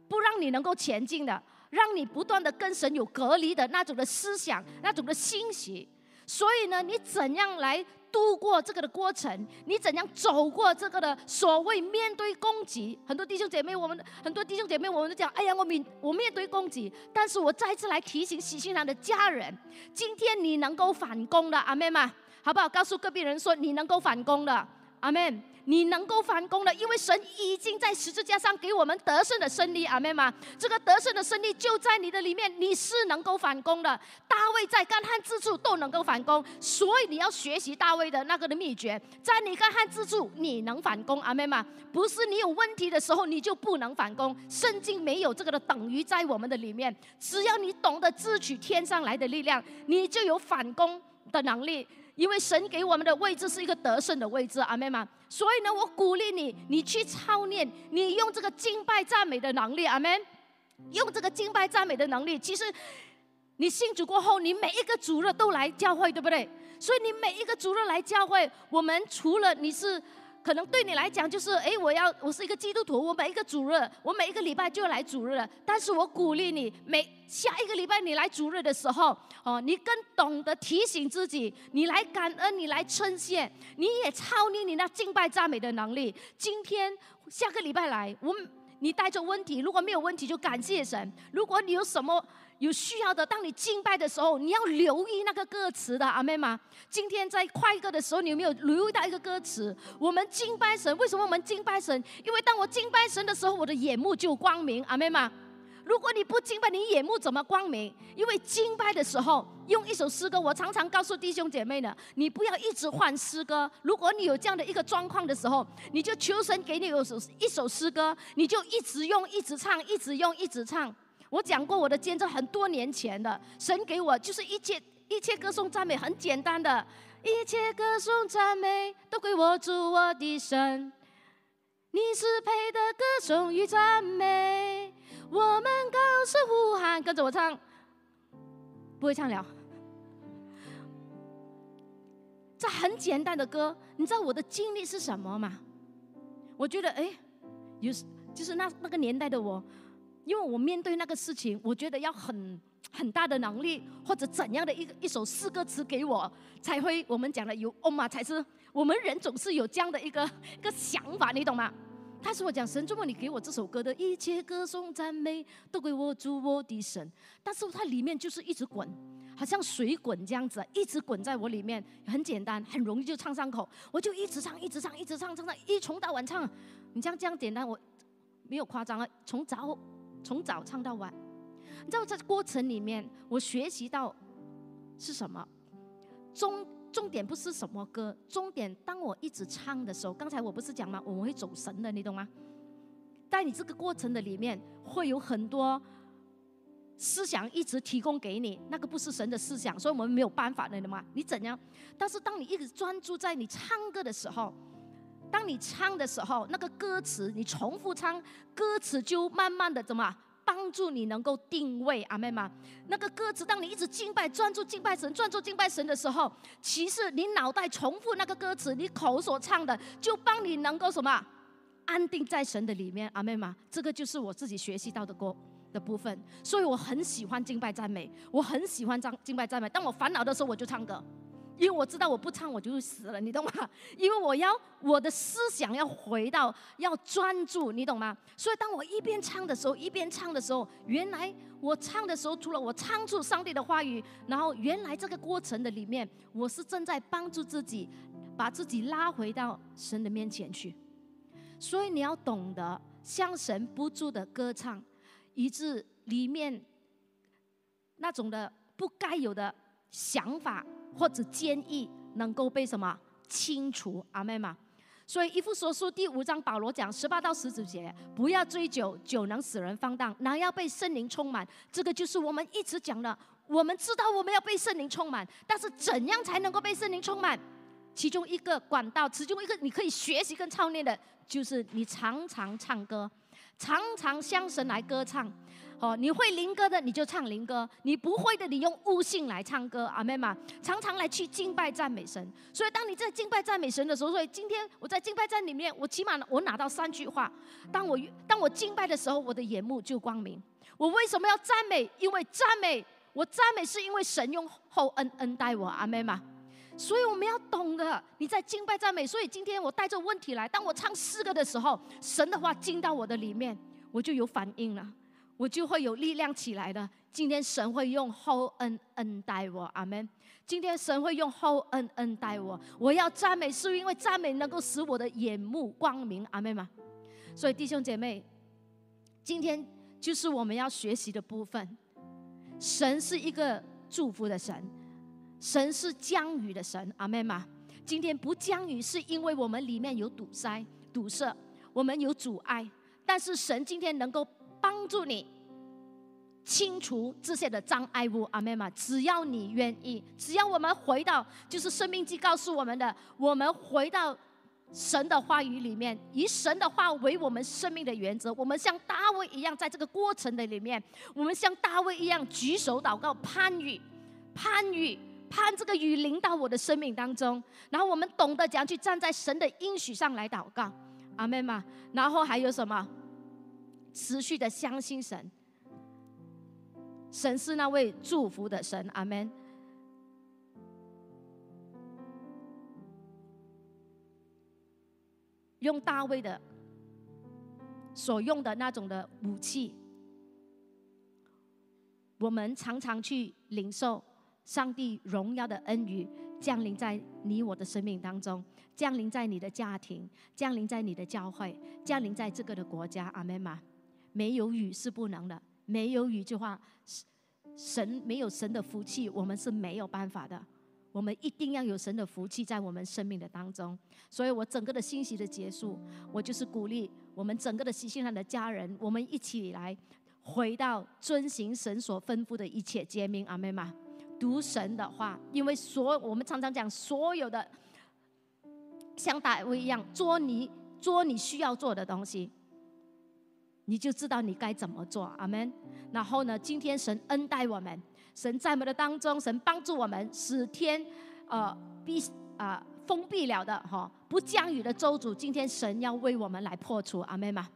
不让你能够前进的，让你不断的跟神有隔离的那种的思想，那种的欣喜。所以呢，你怎样来？度过这个的过程，你怎样走过这个的所谓面对攻击？很多弟兄姐妹，我们很多弟兄姐妹，我们都讲，哎呀，我面我面对攻击，但是我再次来提醒喜新郎的家人，今天你能够反攻的，阿妹们？好不好？告诉隔壁人说，你能够反攻的，阿妹。你能够反攻的，因为神已经在十字架上给我们得胜的胜利，阿妹吗？这个得胜的胜利就在你的里面，你是能够反攻的。大卫在干旱之处都能够反攻，所以你要学习大卫的那个的秘诀，在你干旱之处你能反攻，阿妹吗？不是你有问题的时候你就不能反攻，圣经没有这个的等于在我们的里面，只要你懂得自取天上来的力量，你就有反攻的能力。因为神给我们的位置是一个得胜的位置，阿妹们？所以呢，我鼓励你，你去操练，你用这个敬拜赞美的能力，阿妹。用这个敬拜赞美的能力，其实你信主过后，你每一个主日都来教会，对不对？所以你每一个主日来教会，我们除了你是。可能对你来讲就是，哎，我要我是一个基督徒，我每一个主日，我每一个礼拜就来主日了。但是我鼓励你，每下一个礼拜你来主日的时候，哦，你更懂得提醒自己，你来感恩，你来称谢，你也操练你那敬拜赞美的能力。今天下个礼拜来，我你带着问题，如果没有问题就感谢神。如果你有什么，有需要的，当你敬拜的时候，你要留意那个歌词的，阿妹吗？今天在快歌的时候，你有没有留意到一个歌词？我们敬拜神，为什么我们敬拜神？因为当我敬拜神的时候，我的眼目就光明，阿妹吗？如果你不敬拜，你眼目怎么光明？因为敬拜的时候用一首诗歌，我常常告诉弟兄姐妹呢，你不要一直换诗歌。如果你有这样的一个状况的时候，你就求神给你有首一首诗歌，你就一直用，一直唱，一直用，一直唱。我讲过我的见证，很多年前的，神给我就是一切一切歌颂赞美，很简单的，一切歌颂赞美都归我主我的神，你是配的歌颂与赞美。我们高声呼喊，跟着我唱，不会唱了。这很简单的歌，你知道我的经历是什么吗？我觉得，哎，有就是那那个年代的我，因为我面对那个事情，我觉得要很很大的能力，或者怎样的一个一首诗歌词给我，才会我们讲的有哦嘛，才是我们人总是有这样的一个 一个想法，你懂吗？他是我讲神，如果你给我这首歌的一切歌颂赞美都归我主我的神，但是它里面就是一直滚，好像水滚这样子，一直滚在我里面，很简单，很容易就唱上口，我就一直唱，一直唱，一直唱，唱唱一从到晚唱。你这样这样简单，我没有夸张啊，从早从早唱到晚。你知道这过程里面，我学习到是什么？中。重点不是什么歌，重点当我一直唱的时候，刚才我不是讲吗？我们会走神的，你懂吗？在你这个过程的里面，会有很多思想一直提供给你，那个不是神的思想，所以我们没有办法的，懂吗？你怎样？但是当你一直专注在你唱歌的时候，当你唱的时候，那个歌词你重复唱，歌词就慢慢的怎么？帮助你能够定位，阿妹吗？那个歌词，当你一直敬拜、专注敬拜神、专注敬拜神的时候，其实你脑袋重复那个歌词，你口所唱的，就帮你能够什么安定在神的里面，阿妹吗？这个就是我自己学习到的歌的部分，所以我很喜欢敬拜赞美，我很喜欢唱敬拜赞美。当我烦恼的时候，我就唱歌。因为我知道我不唱我就会死了，你懂吗？因为我要我的思想要回到要专注，你懂吗？所以当我一边唱的时候，一边唱的时候，原来我唱的时候，除了我唱出上帝的话语，然后原来这个过程的里面，我是正在帮助自己，把自己拉回到神的面前去。所以你要懂得向神不住的歌唱，以致里面那种的不该有的想法。或者坚毅能够被什么清除？阿妹嘛。所以一副所书第五章保罗讲十八到十九节，不要追酒，酒能使人放荡，乃要被圣灵充满。这个就是我们一直讲的。我们知道我们要被圣灵充满，但是怎样才能够被圣灵充满？其中一个管道，其中一个你可以学习跟操练的，就是你常常唱歌，常常向神来歌唱。哦，你会灵歌的你就唱灵歌，你不会的你用悟性来唱歌，阿妹嘛，常常来去敬拜赞美神。所以当你在敬拜赞美神的时候，所以今天我在敬拜赞里面，我起码我拿到三句话：当我当我敬拜的时候，我的眼目就光明。我为什么要赞美？因为赞美，我赞美是因为神用厚恩恩待我，阿妹嘛。所以我们要懂得你在敬拜赞美。所以今天我带着问题来，当我唱诗歌的时候，神的话进到我的里面，我就有反应了。我就会有力量起来的。今天神会用厚恩恩待我，阿门。今天神会用厚恩恩待我。我要赞美，是因为赞美能够使我的眼目光明，阿门吗？所以弟兄姐妹，今天就是我们要学习的部分。神是一个祝福的神，神是降雨的神，阿门吗？今天不降雨，是因为我们里面有堵塞、堵塞，我们有阻碍。但是神今天能够。帮助你清除这些的障碍物，阿妹嘛，只要你愿意，只要我们回到，就是生命记告诉我们的，我们回到神的话语里面，以神的话为我们生命的原则。我们像大卫一样，在这个过程的里面，我们像大卫一样举手祷告，盼雨，盼雨，盼这个雨淋到我的生命当中。然后我们懂得怎样去站在神的应许上来祷告，阿妹嘛。然后还有什么？持续的相信神，神是那位祝福的神，阿门。用大卫的所用的那种的武器，我们常常去领受上帝荣耀的恩雨降临在你我的生命当中，降临在你的家庭，降临在你的教会，降临在这个的国家，阿门吗？没有雨是不能的，没有雨的话，神没有神的福气，我们是没有办法的。我们一定要有神的福气在我们生命的当中。所以我整个的信息的结束，我就是鼓励我们整个的喜信上的家人，我们一起来回到遵行神所吩咐的一切诫命。阿妹吗？读神的话，因为所我们常常讲所有的像大卫一样做你做你需要做的东西。你就知道你该怎么做，阿门。然后呢，今天神恩待我们，神在我们的当中，神帮助我们，使天呃闭啊封闭了的哈不降雨的周主，今天神要为我们来破除，阿门吗？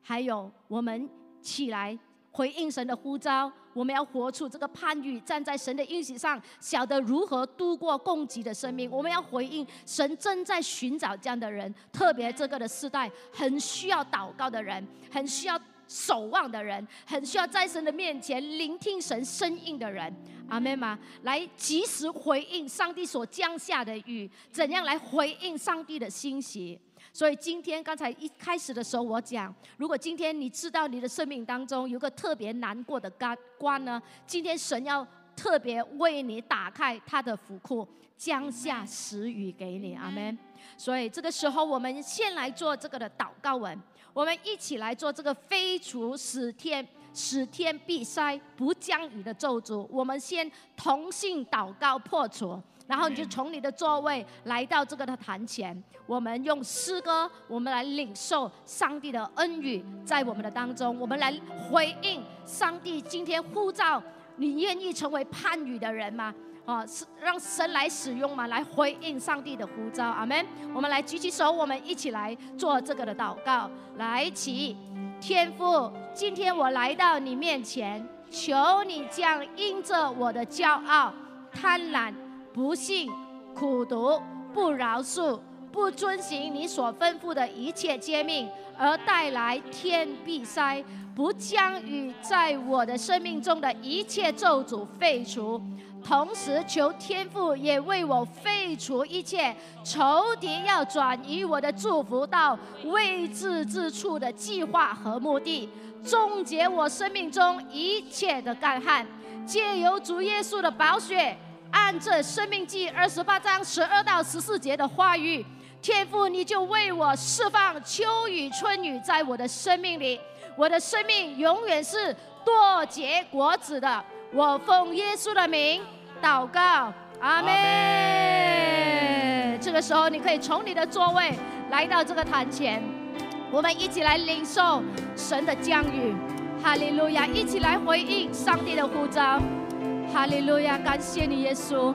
还有我们起来。回应神的呼召，我们要活出这个盼欲，站在神的应许上，晓得如何度过供给的生命。我们要回应神正在寻找这样的人，特别这个的时代很需要祷告的人，很需要守望的人，很需要在神的面前聆听神声音的人。阿门吗？来及时回应上帝所降下的雨，怎样来回应上帝的欣喜？所以今天刚才一开始的时候，我讲，如果今天你知道你的生命当中有个特别难过的关关呢，今天神要特别为你打开他的福库，降下时雨给你，阿门。所以这个时候，我们先来做这个的祷告文，我们一起来做这个飞除使天使天必塞不降雨的咒诅，我们先同性祷告破除。然后你就从你的座位来到这个的坛前，我们用诗歌，我们来领受上帝的恩雨在我们的当中，我们来回应上帝今天呼召你愿意成为判语的人吗？啊，是让神来使用嘛？来回应上帝的呼召，阿门。我们来举起手，我们一起来做这个的祷告。来，起，天父，今天我来到你面前，求你将因着我的骄傲、贪婪。不幸、苦毒、不饶恕、不遵行你所吩咐的一切诫命，而带来天必塞、不将与在我的生命中的一切咒诅废除。同时，求天父也为我废除一切仇敌要转移我的祝福到未知之处的计划和目的，终结我生命中一切的干旱，借由主耶稣的宝血。按这《生命记》二十八章十二到十四节的话语，天父，你就为我释放秋雨春雨在我的生命里，我的生命永远是多结果子的。我奉耶稣的名祷告，阿门。这个时候，你可以从你的座位来到这个坛前，我们一起来领受神的降雨，哈利路亚！一起来回应上帝的呼召。哈利路亚，感谢你，耶稣。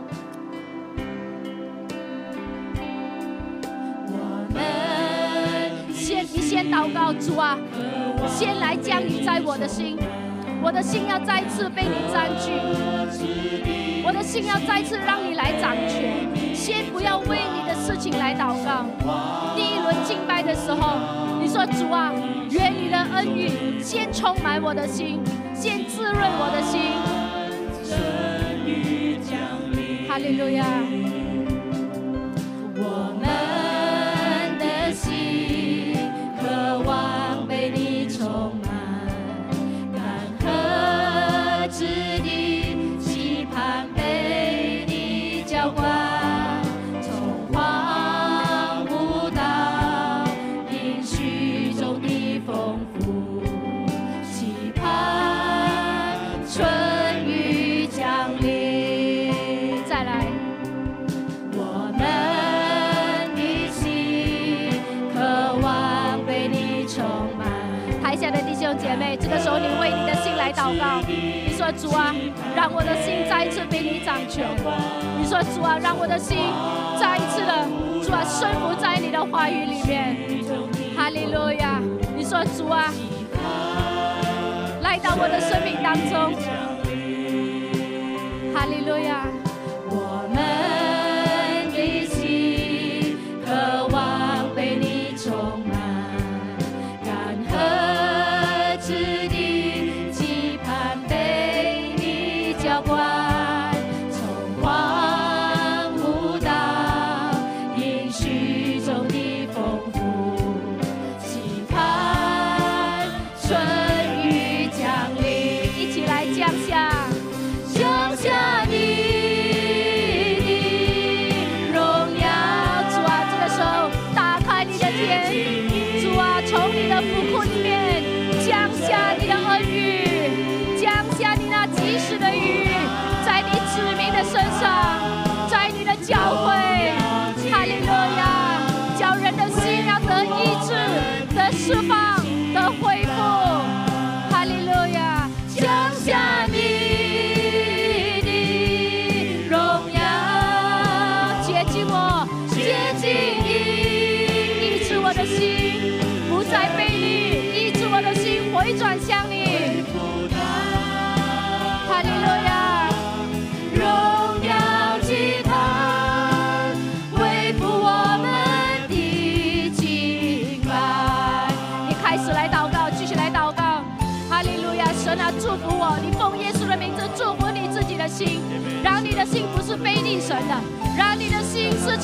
我们先，你先祷告主啊，先来降雨在我的心，我的心要再次被你占据，我的心要再次让你来掌权。先不要为你的事情来祷告。第一轮敬拜的时候，你说主啊，愿你的恩雨先充满我的心，先滋润我的心。哈利路亚！主啊，让我的心再一次被你掌权。你说主啊，让我的心再一次的主啊顺服在你的话语里面。哈利路亚！你说主啊，来到我的生命当中。哈利路亚！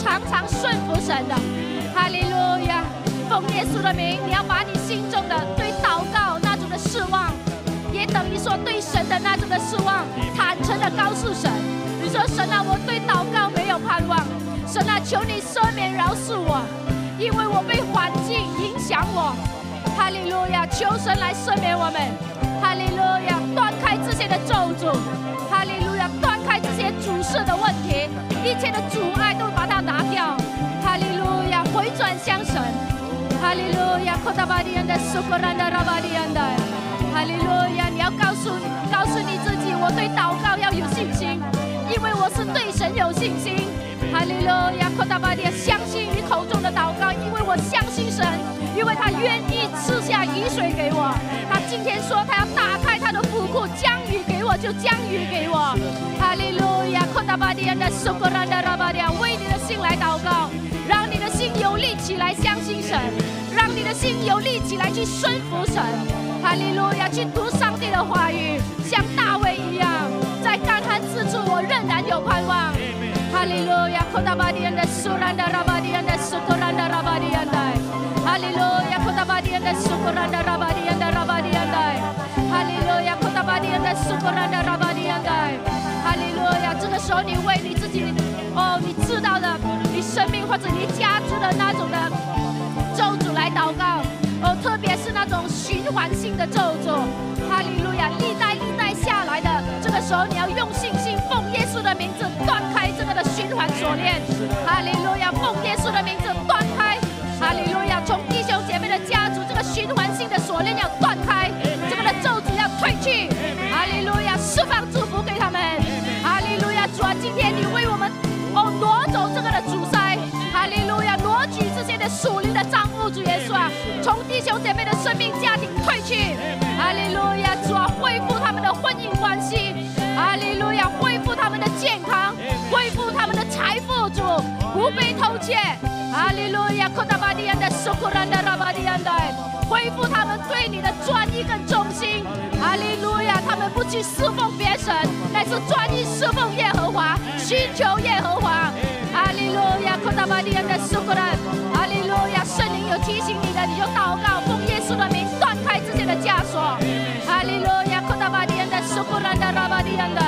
常常顺服神的。哈利路亚，奉耶稣的名，你要把你心中的对祷告那种的失望。也等于说对神的那种的失望，坦诚的告诉神，你说神啊，我对祷告没有盼望，神啊，求你赦免饶恕我，因为我被环境影响我。哈利路亚，求神来赦免我们。哈利路亚，断开这些的咒诅。哈利路亚，断开这些主事的，一切的阻碍都把它拿掉。哈利路亚，回转向神。哈利路亚，科达巴迪安的苏格兰的拉巴迪安的。哈利路亚！你要告诉告诉你自己，我对祷告要有信心，因为我是对神有信心。哈利路亚！扩大巴迪，相信你口中的祷告，因为我相信神，因为他愿意赐下雨水给我。他今天说他要打，就降雨给我。哈利路亚！扩大巴迪的苏格兰的拉巴迪，为你的心来祷告，让你的心有力起来相信神，让你的心有力起来去顺服神。哈利路亚，去读上帝的话语，像大卫一样，在干旱之处，我仍然有盼望。哈利路亚，扩大巴迪安的苏兰的拉巴迪安的苏格兰的拉巴迪安的。哈利路亚，扩大巴迪安的苏格兰的拉巴迪安的拉巴迪安的。哈利路亚，这个时候你为你自己，哦，你知道的，你生命或者你家族的那种的咒诅来祷告。哦，特别是那种循环性的咒诅，哈利路亚，历代历代下来的，这个时候你要用信心奉耶稣的名字断开这个的循环锁链，哈利路亚，奉耶稣的名字断开，哈利路亚，从弟兄姐妹的家族这个循环性的锁链要兄姐妹的生命家庭退去，哈利路亚，主啊，恢复他们的婚姻关系，哈利路亚，恢复他们的健康，恢复他们的财富，主不被偷窃，哈利路亚，扩大巴迪安的苏库兰的拉巴迪安的，恢复他们对你的专一跟忠心，哈利路亚，他们不去侍奉别神，乃是专一侍奉耶和华，寻求耶和华，哈利路亚，扩大巴迪安的苏库兰，哈利路亚，圣灵有提醒你的，你就祷的拉巴迪安的，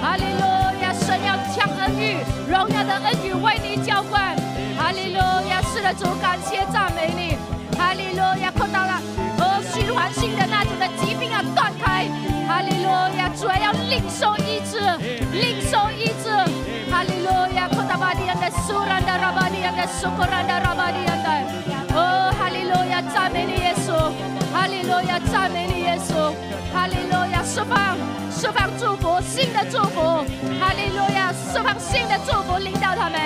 哈利路亚，神要将恩雨、荣耀的恩雨为你浇灌，哈利路亚，是的主，感谢赞美你，哈利路亚，扩大了，呃，循环性的那种的疾病要断开，哈利路亚，主啊要领受医治，领受医治，哈利路亚，扩大巴迪安的苏兰的拉巴迪安的苏库兰的拉巴迪安的，哦，路亚，赞美你耶稣，哈利路亚，赞美你耶稣，哈利路亚，释放释放祝福，新的祝福，哈利路亚，释放新的祝福领导他们，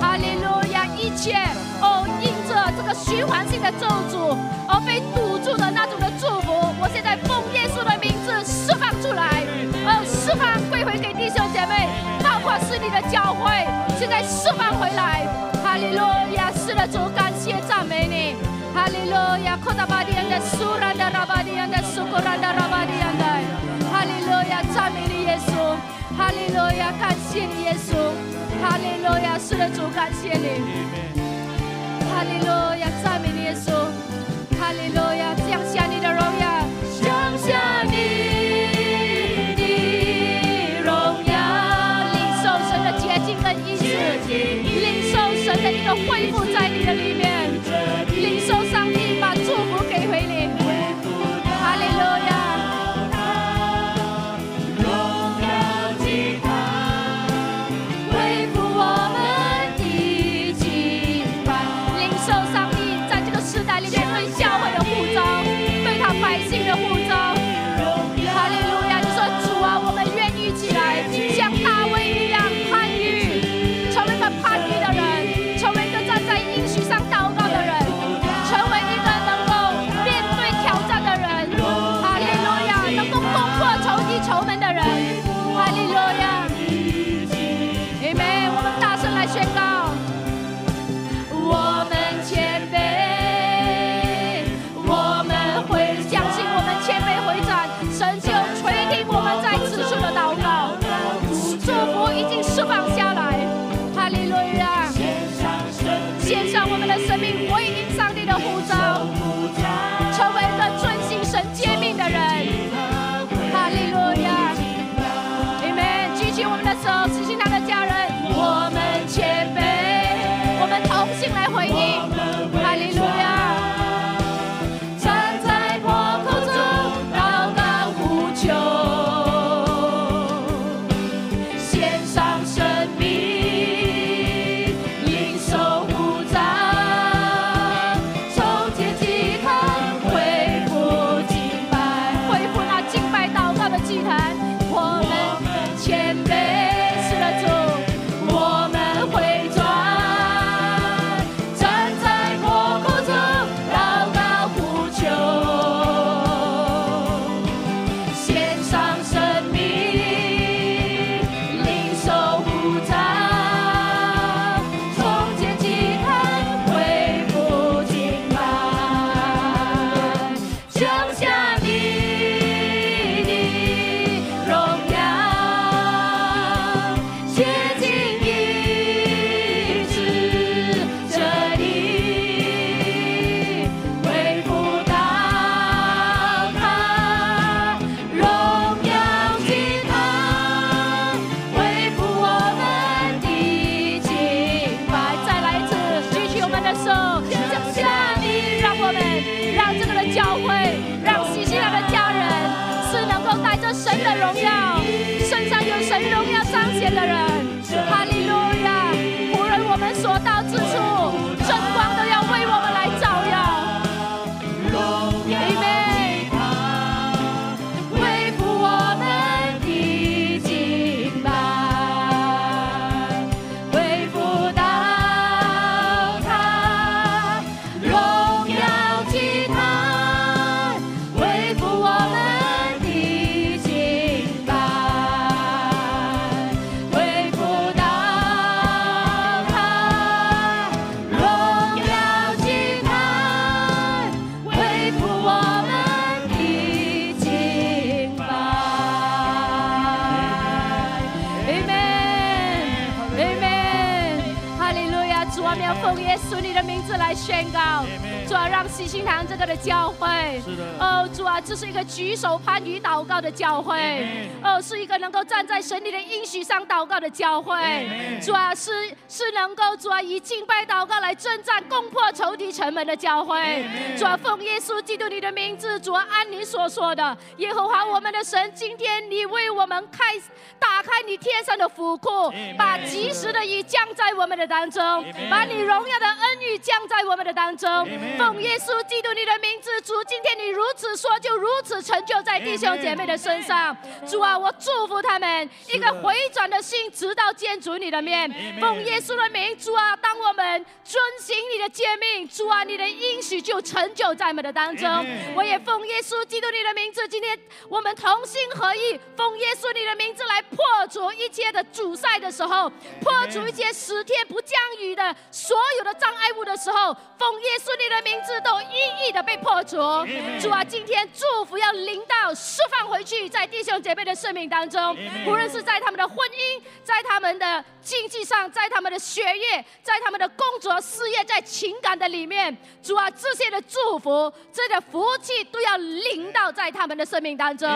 哈利路亚，一切哦因着这个循环性的咒诅而被堵住的那种的祝福，我现在奉耶稣的名字释放出来，哦，释放归回给弟兄姐妹，包括是你的教会，现在释放回来，哈利路亚，是的主，感谢赞美你。哈利路亚，扩大巴迪安的苏兰的拉巴迪安的苏格兰的拉巴迪安的，哈利路亚，赞美你耶稣，哈利路亚，感谢你耶稣，哈利路亚，是的主，感谢你，哈利路亚，赞美你耶稣，哈利路亚，降下 这个的教会，是的。哦，主啊，这是一个举手攀与祷告的教会。哦，是一个能够站在神你的应许上祷告的教会。主啊，是是能够主啊以敬拜祷告来征战攻破仇敌城门的教会。主啊，奉耶稣基督你的名字，主啊，按你所说的，耶和华我们的神，今天你为我们开打开你天上的府库把及时的雨降在我们的当中把你荣耀的恩雨降在我们的当中。奉耶稣基督你的名字，主，今天你如此说，就如此成就在弟兄姐妹的身上。主啊，我祝福他们一个回转的心，直到见主你的面。奉耶稣的名，主啊，当我们遵行你的诫命，主啊，你的应许就成就在我们的当中。我也奉耶稣基督你的名字，今天我们同心合意，奉耶稣你的名字来破除一切的阻塞的时候，破除一切十天不降雨的所有的障碍物的时候，奉耶稣你的名字都一一的被破除。主啊，今天祝福要临到释放回去，在弟兄姐妹的生命当中无论是在他们的婚姻，在他们的经济上，在他们的学业，在他们的工作事业，在情感的里面，主啊，这些的祝福，这些的福气都要临到在他们的生命当中。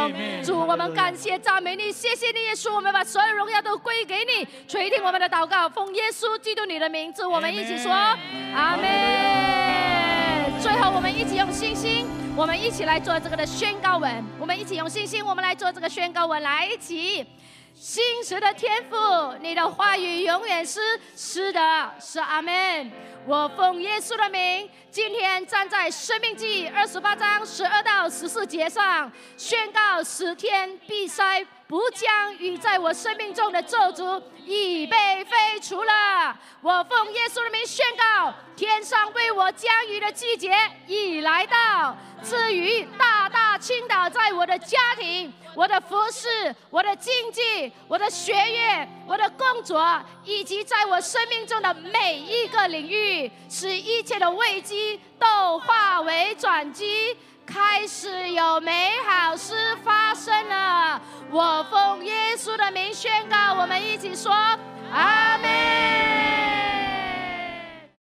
主，我们感谢赞美你，谢谢你，耶稣，我们把所有荣耀都归给你，垂听我们的祷告，奉耶稣基督你的名字，我们一起说阿门。最后，我们一起用信心，我们一起来做这个的宣告文。我们一起用信心，我们来做这个宣告文，来一起。信实的天赋，你的话语永远是是的，是阿门。我奉耶稣的名，今天站在生命记二十八章十二到十四节上，宣告十天必塞不将雨在我生命中的咒诅已被废除了。我奉耶稣的名宣告，天上为我降雨的季节已来到，赐予大大倾倒在我的家庭、我的服饰、我的经济、我的学业、我的工作，以及在我生命中的每一个领域，使一切的危机都化为转机。开始有美好事发生了，我奉耶稣的名宣告，我们一起说，阿门。